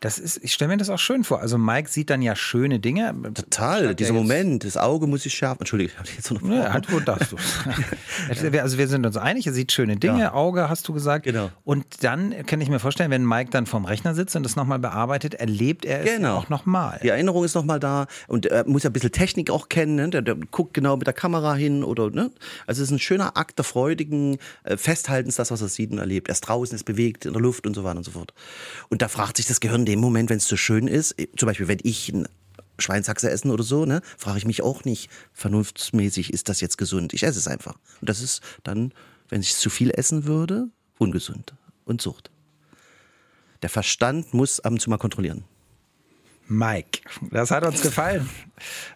Das ist, ich stelle mir das auch schön vor. Also Mike sieht dann ja schöne Dinge. Total, dieser Moment, das Auge muss sich schärfen. Entschuldige, habe ich jetzt noch ja, halt, wo darfst du? also wir sind uns einig, er sieht schöne Dinge, ja. Auge hast du gesagt. Genau. Und dann kann ich mir vorstellen, wenn Mike dann vorm Rechner sitzt und das nochmal bearbeitet, erlebt er es genau. auch nochmal. Die Erinnerung ist nochmal da und er muss ja ein bisschen Technik auch kennen. Ne? Der, der, guckt genau mit der Kamera hin oder, ne? Also es ist ein schöner Akt der freudigen äh, Festhaltens, das, was er sieht und erlebt. Er ist draußen, ist bewegt in der Luft und so weiter und so fort. Und da fragt sich das Gehirn dem Moment, wenn es so schön ist, äh, zum Beispiel, wenn ich ein Schweinshaxe essen oder so, ne, frage ich mich auch nicht, vernunftsmäßig, ist das jetzt gesund? Ich esse es einfach. Und das ist dann, wenn ich zu viel essen würde, ungesund und Sucht. Der Verstand muss ab und zu mal kontrollieren. Mike. Das hat uns gefallen,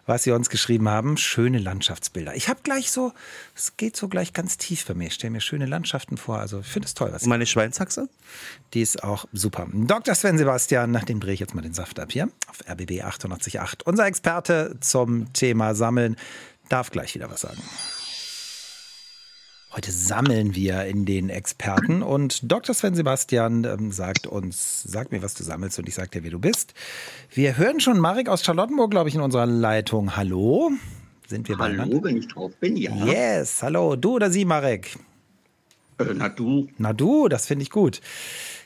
was Sie uns geschrieben haben. Schöne Landschaftsbilder. Ich habe gleich so, es geht so gleich ganz tief bei mir. Ich stelle mir schöne Landschaften vor. Also ich finde es toll. Was Meine Schweinshaxe? Die ist auch super. Dr. Sven Sebastian, nach dem drehe ich jetzt mal den Saft ab hier auf RBB 888. Unser Experte zum Thema Sammeln darf gleich wieder was sagen. Heute sammeln wir in den Experten und Dr. Sven Sebastian ähm, sagt uns, sag mir, was du sammelst und ich sag dir, wer du bist. Wir hören schon Marek aus Charlottenburg, glaube ich, in unserer Leitung. Hallo? Sind wir Hallo, beieinander? wenn ich drauf bin, ja. Yes, hallo. Du oder sie, Marek? Äh, na du. Na du, das finde ich gut.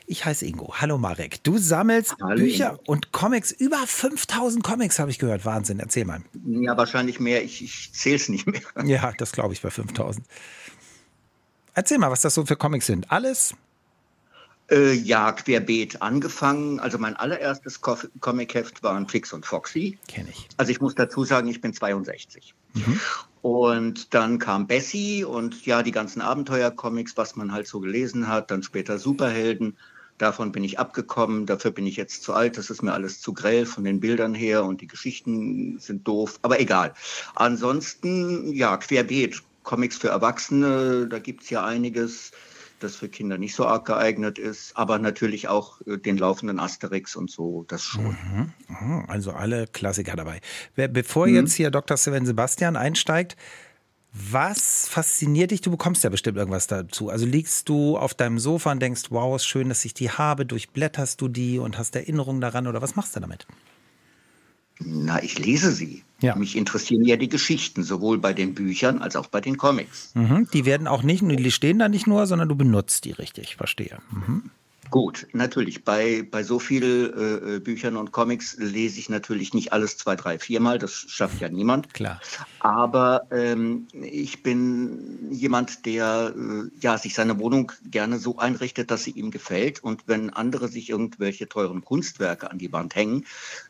Ich heiße Ingo. Hallo Marek. Du sammelst Hallo, Bücher Ingo. und Comics. Über 5000 Comics habe ich gehört. Wahnsinn. Erzähl mal. Ja, wahrscheinlich mehr. Ich, ich zähle es nicht mehr. Ja, das glaube ich bei 5000. Erzähl mal, was das so für Comics sind. Alles? Äh, ja, querbeet angefangen. Also mein allererstes Comicheft waren Flix und Foxy. Kenne ich. Also ich muss dazu sagen, ich bin 62. Mhm. Und dann kam Bessie und ja, die ganzen Abenteuercomics, was man halt so gelesen hat. Dann später Superhelden. Davon bin ich abgekommen. Dafür bin ich jetzt zu alt. Das ist mir alles zu grell von den Bildern her und die Geschichten sind doof. Aber egal. Ansonsten, ja, querbeet Comics für Erwachsene, da gibt es ja einiges, das für Kinder nicht so arg geeignet ist, aber natürlich auch äh, den laufenden Asterix und so, das schon. Mhm. mhm. Also alle Klassiker dabei. Bevor mhm. jetzt hier Dr. Sven Sebastian einsteigt, was fasziniert dich? Du bekommst ja bestimmt irgendwas dazu. Also liegst du auf deinem Sofa und denkst, wow, ist schön, dass ich die habe, durchblätterst du die und hast Erinnerungen daran oder was machst du damit? Na, ich lese sie. Ja. Mich interessieren ja die Geschichten, sowohl bei den Büchern als auch bei den Comics. Mhm. Die werden auch nicht, die stehen da nicht nur, sondern du benutzt die richtig, verstehe. Mhm. Gut, natürlich. Bei, bei so vielen äh, äh, Büchern und Comics lese ich natürlich nicht alles zwei, drei, viermal. Das schafft ja niemand. Klar. Aber ähm, ich bin jemand, der äh, ja, sich seine Wohnung gerne so einrichtet, dass sie ihm gefällt. Und wenn andere sich irgendwelche teuren Kunstwerke an die Wand hängen,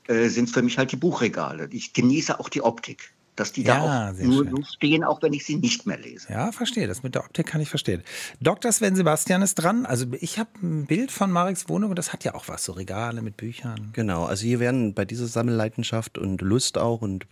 äh, sind es für mich halt die Buchregale. Ich genieße auch die Optik dass die ja, da auch nur so stehen, auch wenn ich sie nicht mehr lese. Ja, verstehe. Das mit der Optik kann ich verstehen. Dr. Sven Sebastian ist dran. Also ich habe ein Bild von Mareks Wohnung und das hat ja auch was, so Regale mit Büchern. Genau, also hier werden bei dieser Sammelleidenschaft und Lust auch und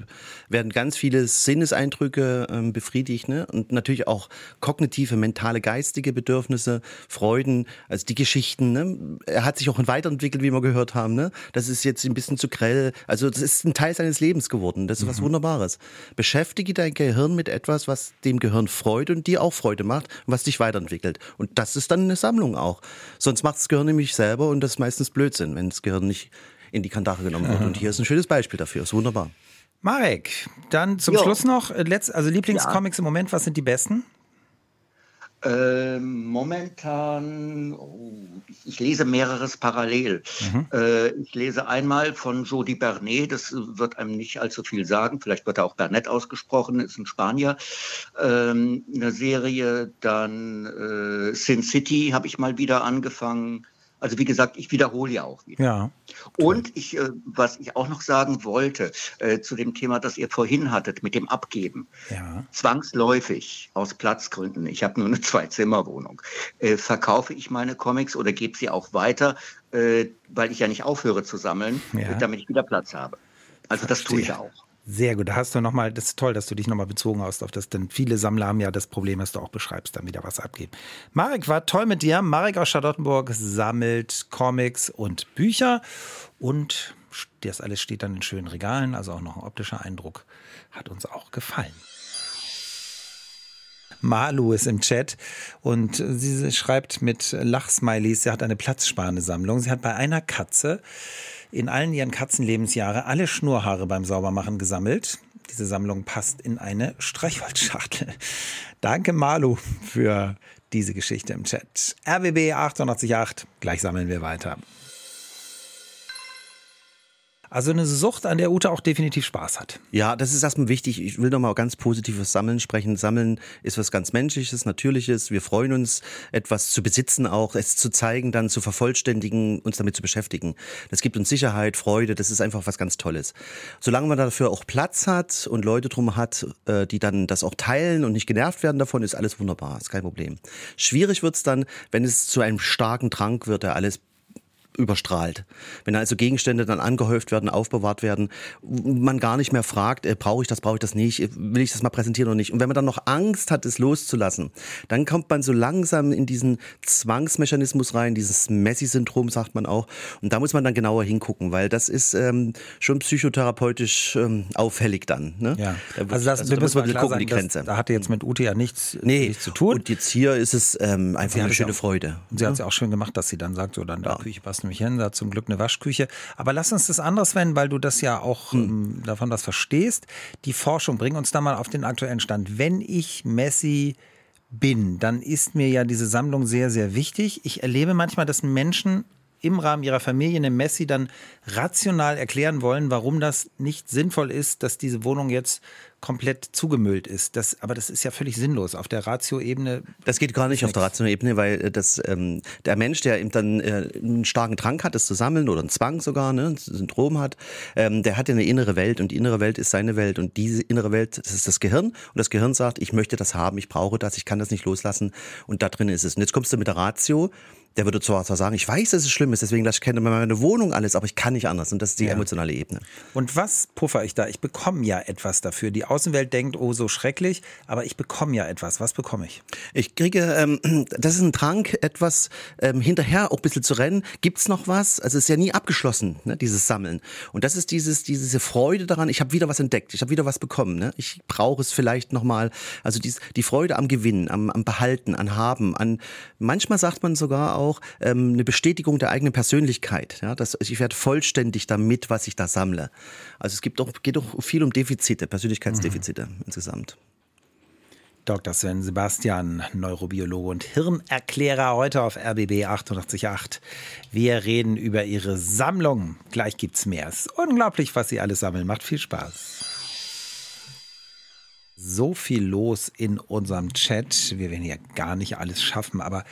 werden ganz viele Sinneseindrücke ähm, befriedigt ne? und natürlich auch kognitive, mentale, geistige Bedürfnisse, Freuden, also die Geschichten. Ne? Er hat sich auch weiterentwickelt, wie wir gehört haben. Ne? Das ist jetzt ein bisschen zu grell. Also das ist ein Teil seines Lebens geworden. Das ist mhm. was Wunderbares. Beschäftige dein Gehirn mit etwas, was dem Gehirn Freude und dir auch Freude macht und was dich weiterentwickelt. Und das ist dann eine Sammlung auch. Sonst macht das Gehirn nämlich selber und das ist meistens Blödsinn, wenn das Gehirn nicht in die Kandare genommen wird. Und hier ist ein schönes Beispiel dafür. Ist wunderbar. Marek, dann zum jo. Schluss noch, äh, also Lieblingscomics ja. im Moment, was sind die besten? Ähm, momentan, oh, ich lese mehreres parallel. Mhm. Äh, ich lese einmal von Jody Bernet, das wird einem nicht allzu viel sagen, vielleicht wird er auch Bernet ausgesprochen, ist ein Spanier. Ähm, eine Serie, dann äh, Sin City habe ich mal wieder angefangen. Also wie gesagt, ich wiederhole ja auch wieder. Ja. Und ich, äh, was ich auch noch sagen wollte äh, zu dem Thema, das ihr vorhin hattet mit dem Abgeben. Ja. Zwangsläufig aus Platzgründen, ich habe nur eine Zwei-Zimmer-Wohnung, äh, verkaufe ich meine Comics oder gebe sie auch weiter, weil ich ja nicht aufhöre zu sammeln, Ja. damit ich wieder Platz habe. Also das tue ich Verstehe. auch. Sehr gut. Da hast du nochmal, das ist toll, dass du dich nochmal bezogen hast auf das, denn viele Sammler haben ja das Problem, dass du auch beschreibst, dann wieder was abgeben. Marek war toll mit dir. Marek aus Charlottenburg sammelt Comics und Bücher und das alles steht dann in schönen Regalen, also auch noch ein optischer Eindruck. Hat uns auch gefallen. Malu ist im Chat und sie schreibt mit Lachsmileys, sie hat eine platzsparende Sammlung. Sie hat bei einer Katze in allen ihren Katzenlebensjahre alle Schnurhaare beim Saubermachen gesammelt. Diese Sammlung passt in eine Streichholzschachtel. Danke Malu für diese Geschichte im Chat. RBB 888, gleich sammeln wir weiter. Also eine Sucht, an der Ute auch definitiv Spaß hat. Ja, das ist erstmal wichtig. Ich will nochmal ganz positives Sammeln sprechen. Sammeln ist was ganz Menschliches, Natürliches. Wir freuen uns, etwas zu besitzen auch, es zu zeigen, dann zu vervollständigen, uns damit zu beschäftigen. Das gibt uns Sicherheit, Freude, das ist einfach was ganz Tolles. Solange man dafür auch Platz hat und Leute drum hat, äh, die dann das auch teilen und nicht genervt werden davon, ist alles wunderbar, ist kein Problem. Schwierig wird's dann, wenn es zu einem starken Trank wird, der alles überstrahlt. Wenn also Gegenstände dann angehäuft werden, aufbewahrt werden, man gar nicht mehr fragt, äh, brauche ich das, brauche ich das nicht, will ich das mal präsentieren oder nicht. Und wenn man dann noch Angst hat, es loszulassen, dann kommt man so langsam in diesen Zwangsmechanismus rein, dieses Messi-Syndrom sagt man auch. Und da muss man dann genauer hingucken, weil das ist ähm, schon psychotherapeutisch ähm, auffällig dann. Ne? Ja, Da wird- also das, also wir da müssen muss man mal klar gucken, sagen, die Grenze. Da hatte jetzt mit Ute ja nichts, Nee, nichts zu tun. Und jetzt hier ist es ähm, einfach eine ja schöne auch- Freude. Und sie hat es ja auch schön gemacht, dass sie dann sagt, so dann da Küche passt nämlich hin, da zum Glück eine Waschküche. Aber lass uns das anders wenden, weil du das ja auch ähm, davon was verstehst. Die Forschung, bring uns da mal auf den aktuellen Stand. Wenn ich Messi bin, dann ist mir ja diese Sammlung sehr, sehr wichtig. Ich erlebe manchmal, dass Menschen im Rahmen ihrer Familie eine Messi dann rational erklären wollen, warum das nicht sinnvoll ist, dass diese Wohnung jetzt komplett zugemüllt ist. Das, aber das ist ja völlig sinnlos. Auf der Ratio-Ebene Das geht gar nicht auf der rationalen Ebene, weil äh, das, ähm, der Mensch, der eben dann äh, einen starken Drang hat, das zu sammeln oder einen Zwang sogar, ne, ein Syndrom hat, ähm, der hat ja eine innere Welt und die innere Welt ist seine Welt und diese innere Welt, das ist das Gehirn und das Gehirn sagt, ich möchte das haben, ich brauche das, ich kann das nicht loslassen und da drin ist es. Und jetzt kommst du mit der Ratio, der würde zwar zwar sagen, ich weiß, dass es schlimm ist, deswegen lasse ich keine meine Wohnung alles, aber ich kann nicht anders und das ist die Ja. emotionale Ebene. Und was puffer ich da? Ich bekomme ja etwas dafür. Die Außenwelt denkt, oh, so schrecklich, aber ich bekomme ja etwas. Was bekomme ich? Ich kriege, ähm, das ist ein Trank, etwas ähm, hinterher auch ein bisschen zu rennen. Gibt's noch was? Also es ist ja nie abgeschlossen, ne, dieses Sammeln. Und das ist dieses, diese Freude daran, ich habe wieder was entdeckt, ich habe wieder was bekommen. Ne? Ich brauche es vielleicht nochmal. Also dies, die Freude am Gewinnen, am, am Behalten, an Haben, an manchmal sagt man sogar auch ähm, eine Bestätigung der eigenen Persönlichkeit. Ja? Das, ich werde vollständig damit, was ich da sammle. Also es gibt auch, geht auch viel um Defizite, Persönlichkeitsdefizite insgesamt. Dr. Sven Sebastian, Neurobiologe und Hirnerklärer, heute auf RBB 888. Wir reden über Ihre Sammlung. Gleich gibt's mehr. Es ist unglaublich, was Sie alles sammeln. Macht viel Spaß. So viel los in unserem Chat. Wir werden ja gar nicht alles schaffen, aber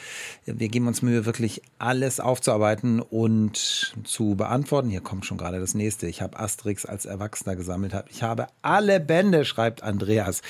wir geben uns Mühe, wirklich alles aufzuarbeiten und zu beantworten. Hier kommt schon gerade das nächste. Ich habe Asterix als Erwachsener gesammelt. Ich habe alle Bände, schreibt Andreas.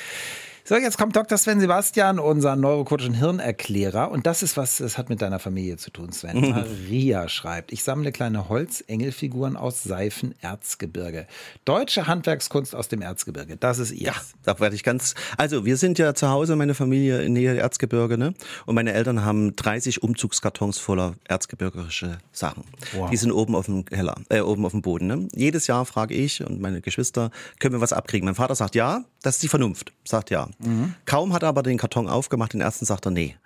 So, jetzt kommt Dr. Sven Sebastian, unser Neurocoach und Hirnerklärer. Und das ist was, das hat mit deiner Familie zu tun, Sven. Maria schreibt, ich sammle kleine Holzengelfiguren aus Seifenerzgebirge. Deutsche Handwerkskunst aus dem Erzgebirge. Das ist ihr. Ja, da werde ich ganz. Also, wir sind ja zu Hause, meine Familie in Nähe der Erzgebirge, ne? Und meine Eltern haben 30 Umzugskartons voller erzgebirgerische Sachen. Wow. Die sind oben auf dem Keller, äh, oben auf dem Boden. Ne? Jedes Jahr frage ich und meine Geschwister, können wir was abkriegen? Mein Vater sagt ja, das ist die Vernunft, sagt ja. Kaum hat er aber den Karton aufgemacht, den ersten sagt er nee.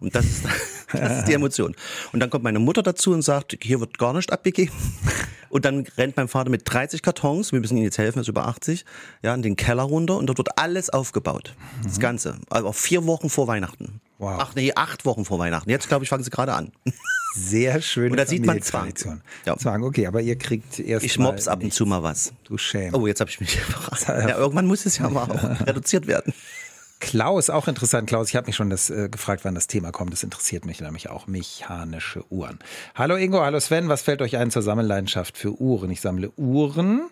Und das ist, das ist die Emotion. Und dann kommt meine Mutter dazu und sagt, hier wird gar nicht abgegeben. Und dann rennt mein Vater mit 30 Kartons, wir müssen ihm jetzt helfen, er ist über 80, ja, in den Keller runter und dort wird alles aufgebaut. Das Mhm. Ganze. Also vier Wochen vor Weihnachten. Wow. Ach nee, acht Wochen vor Weihnachten. Jetzt, glaube ich, fangen sie gerade an. Sehr schön. Und da sieht man Zwang. Zwang. Ja. Zwang, okay, aber ihr kriegt erst Ich mobs ab und zu mal was. Du Schäm. Oh, jetzt habe ich mich verraten. Ja, irgendwann muss es ja mal auch reduziert werden. Klaus, auch interessant. Klaus, ich habe mich schon das, äh, gefragt, wann das Thema kommt. Das interessiert mich nämlich auch. Mechanische Uhren. Hallo Ingo, hallo Sven. Was fällt euch ein zur Sammelleidenschaft für Uhren? Ich sammle Uhren.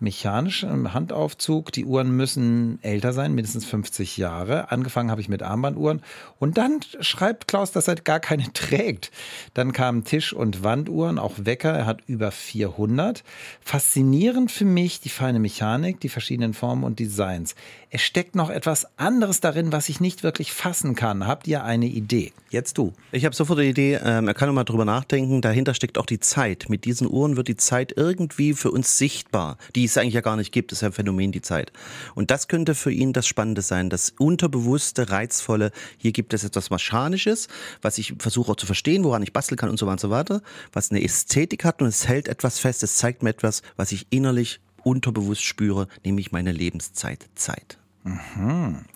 Mechanisch im Handaufzug. Die Uhren müssen älter sein, mindestens 50 Jahre. Angefangen habe ich mit Armbanduhren. Und dann schreibt Klaus, dass er gar keine trägt. Dann kamen Tisch- und Wanduhren, auch Wecker. Er hat über 400. Faszinierend für mich die feine Mechanik, die verschiedenen Formen und Designs. Es steckt noch etwas anderes darin, was ich nicht wirklich fassen kann. Habt ihr eine Idee? Jetzt du. Ich habe sofort die Idee, ähm, er kann noch mal drüber nachdenken, dahinter steckt auch die Zeit. Mit diesen Uhren wird die Zeit irgendwie für uns sichtbar, die es eigentlich ja gar nicht gibt, ist ja ein Phänomen, die Zeit. Und das könnte für ihn das Spannende sein, das unterbewusste, reizvolle, hier gibt es etwas Mechanisches, was ich versuche auch zu verstehen, woran ich basteln kann und so weiter und so weiter, was eine Ästhetik hat und es hält etwas fest, es zeigt mir etwas, was ich innerlich unterbewusst spüre, nämlich meine Lebenszeit, Zeit.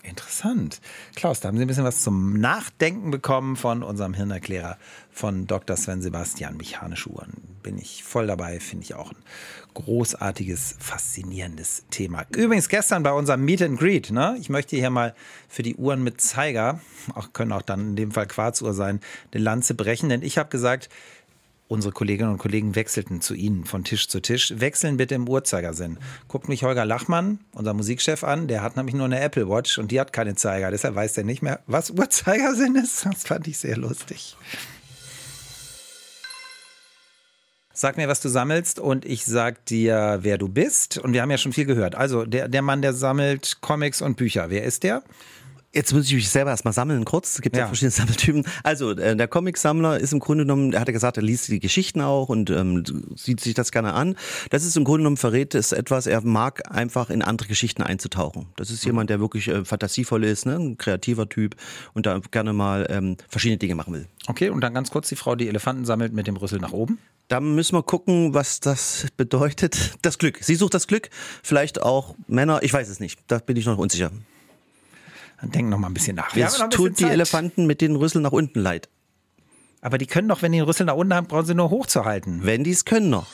Interessant. Klaus, da haben Sie ein bisschen was zum Nachdenken bekommen von unserem Hirnerklärer von Dr. Sven Sebastian. Mechanische Uhren. Bin ich voll dabei, finde ich auch ein großartiges, faszinierendes Thema. Übrigens gestern bei unserem Meet and Greet, ne? Ich möchte hier mal für die Uhren mit Zeiger, auch können auch dann in dem Fall Quarzuhr sein, eine Lanze brechen, denn ich habe gesagt, Unsere Kolleginnen und Kollegen wechselten zu Ihnen von Tisch zu Tisch. Wechseln bitte im Uhrzeigersinn. Guckt mich Holger Lachmann, unser Musikchef, an. Der hat nämlich nur eine Apple Watch und die hat keine Zeiger. Deshalb weiß er nicht mehr, was Uhrzeigersinn ist. Das fand ich sehr lustig. Sag mir, was du sammelst und ich sag dir, wer du bist. Und wir haben ja schon viel gehört. Also der, der Mann, der sammelt Comics und Bücher. Wer ist der? Jetzt muss ich mich selber erstmal sammeln, kurz. Es gibt ja, Ja. verschiedene Sammeltypen. Also, äh, der Comicsammler ist im Grunde genommen, er hat ja gesagt, er liest die Geschichten auch und ähm, sieht sich das gerne an. Das ist im Grunde genommen verrät es etwas, er mag einfach in andere Geschichten einzutauchen. Das ist jemand, der wirklich äh, fantasievoll ist, ne? ein kreativer Typ und da gerne mal ähm, verschiedene Dinge machen will. Okay, und dann ganz kurz die Frau, die Elefanten sammelt mit dem Rüssel nach oben. Da müssen wir gucken, was das bedeutet. Das Glück. Sie sucht das Glück. Vielleicht auch Männer. Ich weiß es nicht. Da bin ich noch unsicher. Dann denk noch mal ein bisschen nach. Wir bisschen tut die Zeit. Elefanten mit den Rüsseln nach unten leid. Aber die können doch, wenn die den Rüssel nach unten haben, brauchen sie nur hochzuhalten. Wenn die es können noch.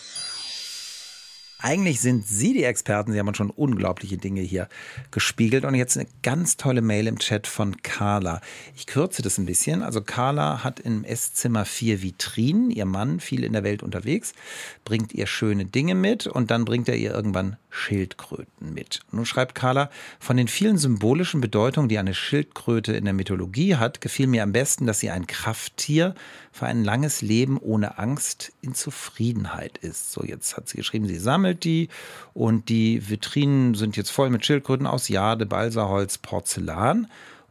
Eigentlich sind Sie die Experten. Sie haben schon unglaubliche Dinge hier gespiegelt. Und jetzt eine ganz tolle Mail im Chat von Carla. Ich kürze das ein bisschen. Also Carla hat im Esszimmer vier Vitrinen. Ihr Mann, viel in der Welt unterwegs, bringt ihr schöne Dinge mit und dann bringt er ihr irgendwann Schildkröten mit. Nun schreibt Carla, von den vielen symbolischen Bedeutungen, die eine Schildkröte in der Mythologie hat, gefiel mir am besten, dass sie ein Krafttier für ein langes Leben ohne Angst in Zufriedenheit ist. So, jetzt hat sie geschrieben, sie sammelt die und die Vitrinen sind jetzt voll mit Schildkröten aus Jade, Balsaholz, Porzellan.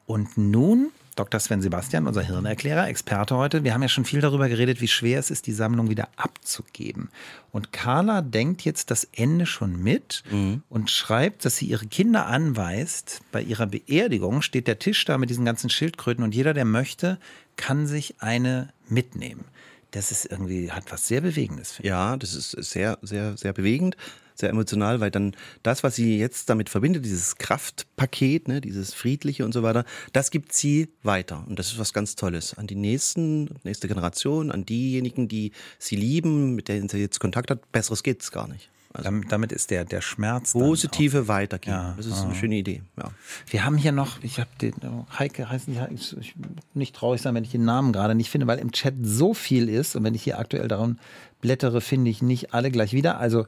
Und nun, Dr. Sven Sebastian, unser Hirnerklärer, Experte heute, wir haben ja schon viel darüber geredet, wie schwer es ist, die Sammlung wieder abzugeben. Und Carla denkt jetzt das Ende schon mit und schreibt, dass sie ihre Kinder anweist. Bei ihrer Beerdigung steht der Tisch da mit diesen ganzen Schildkröten und jeder, der möchte, kann sich eine mitnehmen. Das ist irgendwie, hat was sehr Bewegendes. Ja, das ist sehr, sehr, sehr bewegend, sehr emotional, weil dann das, was sie jetzt damit verbindet, dieses Kraftpaket, ne, dieses Friedliche und so weiter, das gibt sie weiter. Und das ist was ganz Tolles. An die nächsten, nächste Generation, an diejenigen, die sie lieben, mit denen sie jetzt Kontakt hat, besseres geht's gar nicht. Also Damit, ist der, der Schmerz. positive Weitergeben. Ja, das ist eine schöne Idee. Ja. Wir haben hier noch, ich habe den, Heike heißen die, ich, ich nicht traurig sein, wenn ich den Namen gerade nicht finde, weil im Chat so viel ist und wenn ich hier aktuell darum blättere, finde ich nicht alle gleich wieder. Also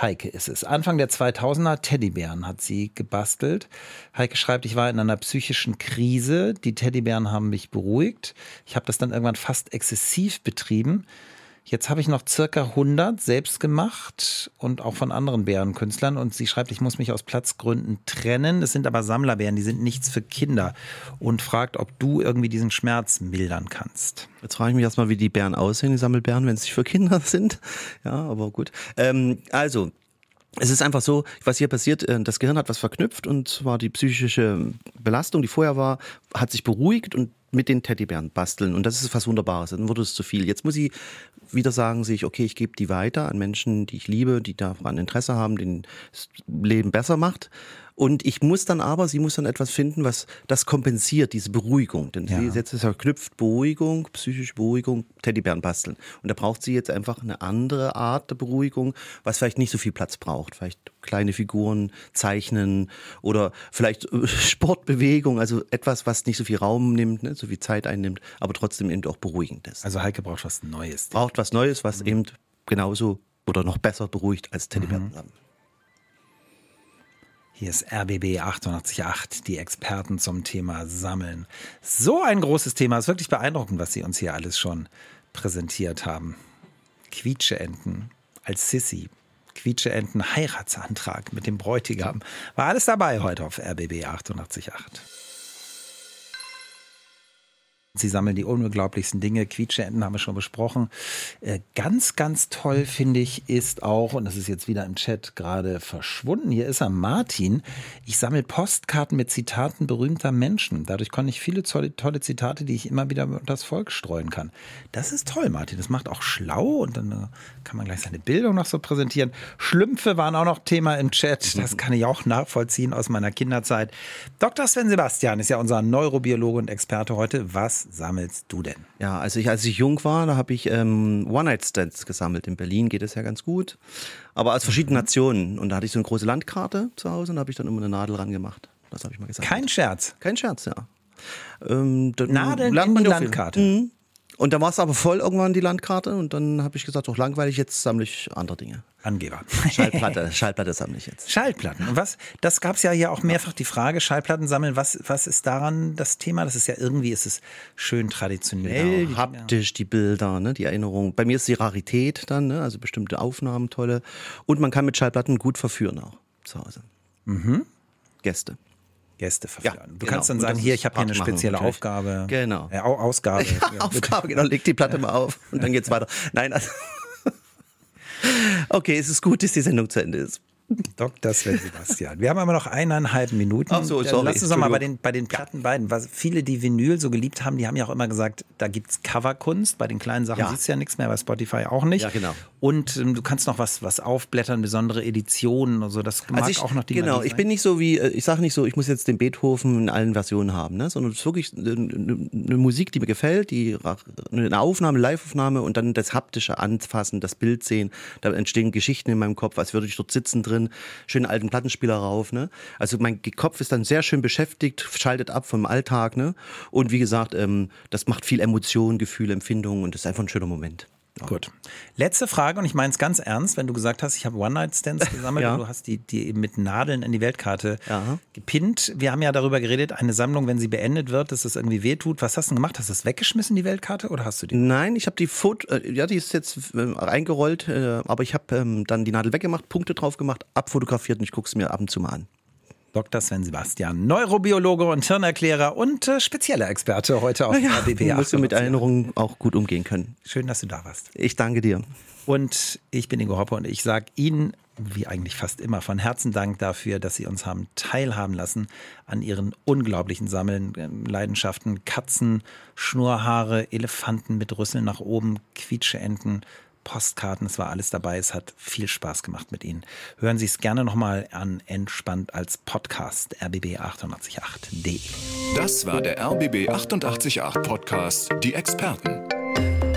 Heike ist es. Anfang der 2000er Teddybären hat sie gebastelt. Heike schreibt, ich war in einer psychischen Krise. Die Teddybären haben mich beruhigt. Ich habe das dann irgendwann fast exzessiv betrieben. Jetzt habe ich noch circa 100 selbst gemacht und auch von anderen Bärenkünstlern. Und sie schreibt, ich muss mich aus Platzgründen trennen. Es sind aber Sammlerbären, die sind nichts für Kinder. Und fragt, ob du irgendwie diesen Schmerz mildern kannst. Jetzt frage ich mich erstmal, wie die Bären aussehen, die Sammelbären, wenn es nicht für Kinder sind. Ja, aber gut. Ähm, also, es ist einfach so, was hier passiert, äh, das Gehirn hat was verknüpft und zwar die psychische Belastung, die vorher war, hat sich beruhigt und mit den Teddybären basteln und das ist was Wunderbares. Dann wurde es zu viel. Jetzt muss ich wieder sagen, sich, okay, ich gebe die weiter an Menschen, die ich liebe, die daran Interesse haben, den das Leben besser macht. Und ich muss dann aber, sie muss dann etwas finden, was das kompensiert, diese Beruhigung. Denn Ja. sie jetzt ist verknüpft Beruhigung, psychische Beruhigung, Teddybären basteln. Und da braucht sie jetzt einfach eine andere Art der Beruhigung, was vielleicht nicht so viel Platz braucht. Vielleicht kleine Figuren zeichnen oder vielleicht äh, Sportbewegung, also etwas, was nicht so viel Raum nimmt, ne, so viel Zeit einnimmt, aber trotzdem eben auch beruhigend ist. Also Heike braucht was Neues. Braucht was Neues, was eben genauso oder noch besser beruhigt als Teddybären. Hier ist RBB 888, die Experten zum Thema Sammeln. So ein großes Thema. Es ist wirklich beeindruckend, was Sie uns hier alles schon präsentiert haben. Quietscheenten als Sissy. Quietscheenten Heiratsantrag mit dem Bräutigam. War alles dabei heute auf RBB 888. Sie sammeln die unglaublichsten Dinge. Quietscheenten haben wir schon besprochen. Äh, ganz, ganz toll finde ich ist auch, und das ist jetzt wieder im Chat gerade verschwunden, hier ist er, Martin. Ich sammle Postkarten mit Zitaten berühmter Menschen. Dadurch konnte ich viele tolle, Zitate, die ich immer wieder unter das Volk streuen kann. Das ist toll, Martin. Das macht auch schlau und dann äh, kann man gleich seine Bildung noch so präsentieren. Schlümpfe waren auch noch Thema im Chat. Das kann ich auch nachvollziehen aus meiner Kinderzeit. Dr. Sven Sebastian ist ja unser Neurobiologe und Experte heute. Was sammelst du denn? Ja, also ich, als ich jung war, da habe ich ähm, One-Night-Stands gesammelt. In Berlin geht es ja ganz gut. Aber aus verschiedenen Nationen. Und da hatte ich so eine große Landkarte zu Hause und da habe ich dann immer eine Nadel ran gemacht. Das habe ich mal gesagt. Kein Scherz. Kein Scherz, ja. Ähm, Nadeln in die. Landkarte. Mhm. Und dann war es aber voll irgendwann die Landkarte und dann habe ich gesagt, doch langweilig, jetzt sammle ich andere Dinge. Angeber. Schallplatte, Schallplatte sammle ich jetzt. Schallplatten. Und was, das gab es ja hier auch mehrfach die Frage, Schallplatten sammeln, was, was ist daran das Thema? Das ist ja irgendwie, ist es schön traditionell. die Haptisch, die Bilder, ne, die Erinnerung. Bei mir ist die Rarität dann, ne, also bestimmte Aufnahmen, tolle. Und man kann mit Schallplatten gut verführen auch zu Hause. Gäste. Gäste verführen. Ja, du genau. kannst dann sagen, hier, ich habe hier eine machen, spezielle. Aufgabe. Genau. Äh, Au- Ausgabe. Ja, Aufgabe, genau, leg die Platte mal auf und dann geht's weiter. Nein, also Okay, es ist gut, dass die Sendung zu Ende ist. Dr. Sven Sebastian. Wir haben aber noch eineinhalb Minuten. Ach so, sorry, Lass uns doch mal bei den, bei den Platten beiden. Was viele, die Vinyl so geliebt haben, die haben ja auch immer gesagt, da gibt's Coverkunst. Bei den kleinen Sachen Ja. siehst du ja nichts mehr, bei Spotify auch nicht. Ja, genau. Und ähm, du kannst noch was, was aufblättern, besondere Editionen und so. Das mag Also ich, auch noch die genau, ich bin nicht so wie, äh, ich sage nicht so, ich muss jetzt den Beethoven in allen Versionen haben, ne? sondern es ist wirklich eine, eine Musik, die mir gefällt, die eine Aufnahme, Live-Aufnahme und dann das haptische Anfassen, das Bild sehen, da entstehen Geschichten in meinem Kopf, als würde ich dort sitzen drin, schönen alten Plattenspieler rauf, ne? Also mein Kopf ist dann sehr schön beschäftigt, schaltet ab vom Alltag, ne? Und wie gesagt, ähm, das macht viel Emotion, Gefühl, Empfindung und ist einfach ein schöner Moment. Gut. Letzte Frage, und ich meine es ganz ernst, wenn du gesagt hast, ich habe One-Night-Stands gesammelt Ja. und du hast die, die eben mit Nadeln in die Weltkarte Ja. gepinnt. Wir haben ja darüber geredet, eine Sammlung, wenn sie beendet wird, dass es irgendwie wehtut. Was hast du denn gemacht? Hast du es weggeschmissen, die Weltkarte, oder hast du die? Nein, ich habe die Foto, äh, ja, die ist jetzt äh, eingerollt, äh, aber ich habe ähm, dann die Nadel weggemacht, Punkte drauf gemacht, abfotografiert und ich gucke es mir ab und zu mal an. Dr. Sven Sebastian, Neurobiologe und Hirnerklärer und äh, spezieller Experte heute auf Ja, RBB man muss ja mit 880. Erinnerungen auch gut umgehen können. Schön, dass du da warst. Ich danke dir. Und ich bin Ingo Hoppe und ich sage Ihnen, wie eigentlich fast immer, von Herzen Dank dafür, dass Sie uns haben teilhaben lassen an Ihren unglaublichen Sammeln, ähm, Leidenschaften, Katzen, Schnurrhaare, Elefanten mit Rüsseln nach oben, Quietscheenten, Postkarten, es war alles dabei. Es hat viel Spaß gemacht mit Ihnen. Hören Sie es gerne nochmal an Entspannt als Podcast rbb888.de. Das war der RBB 888 Podcast Die Experten.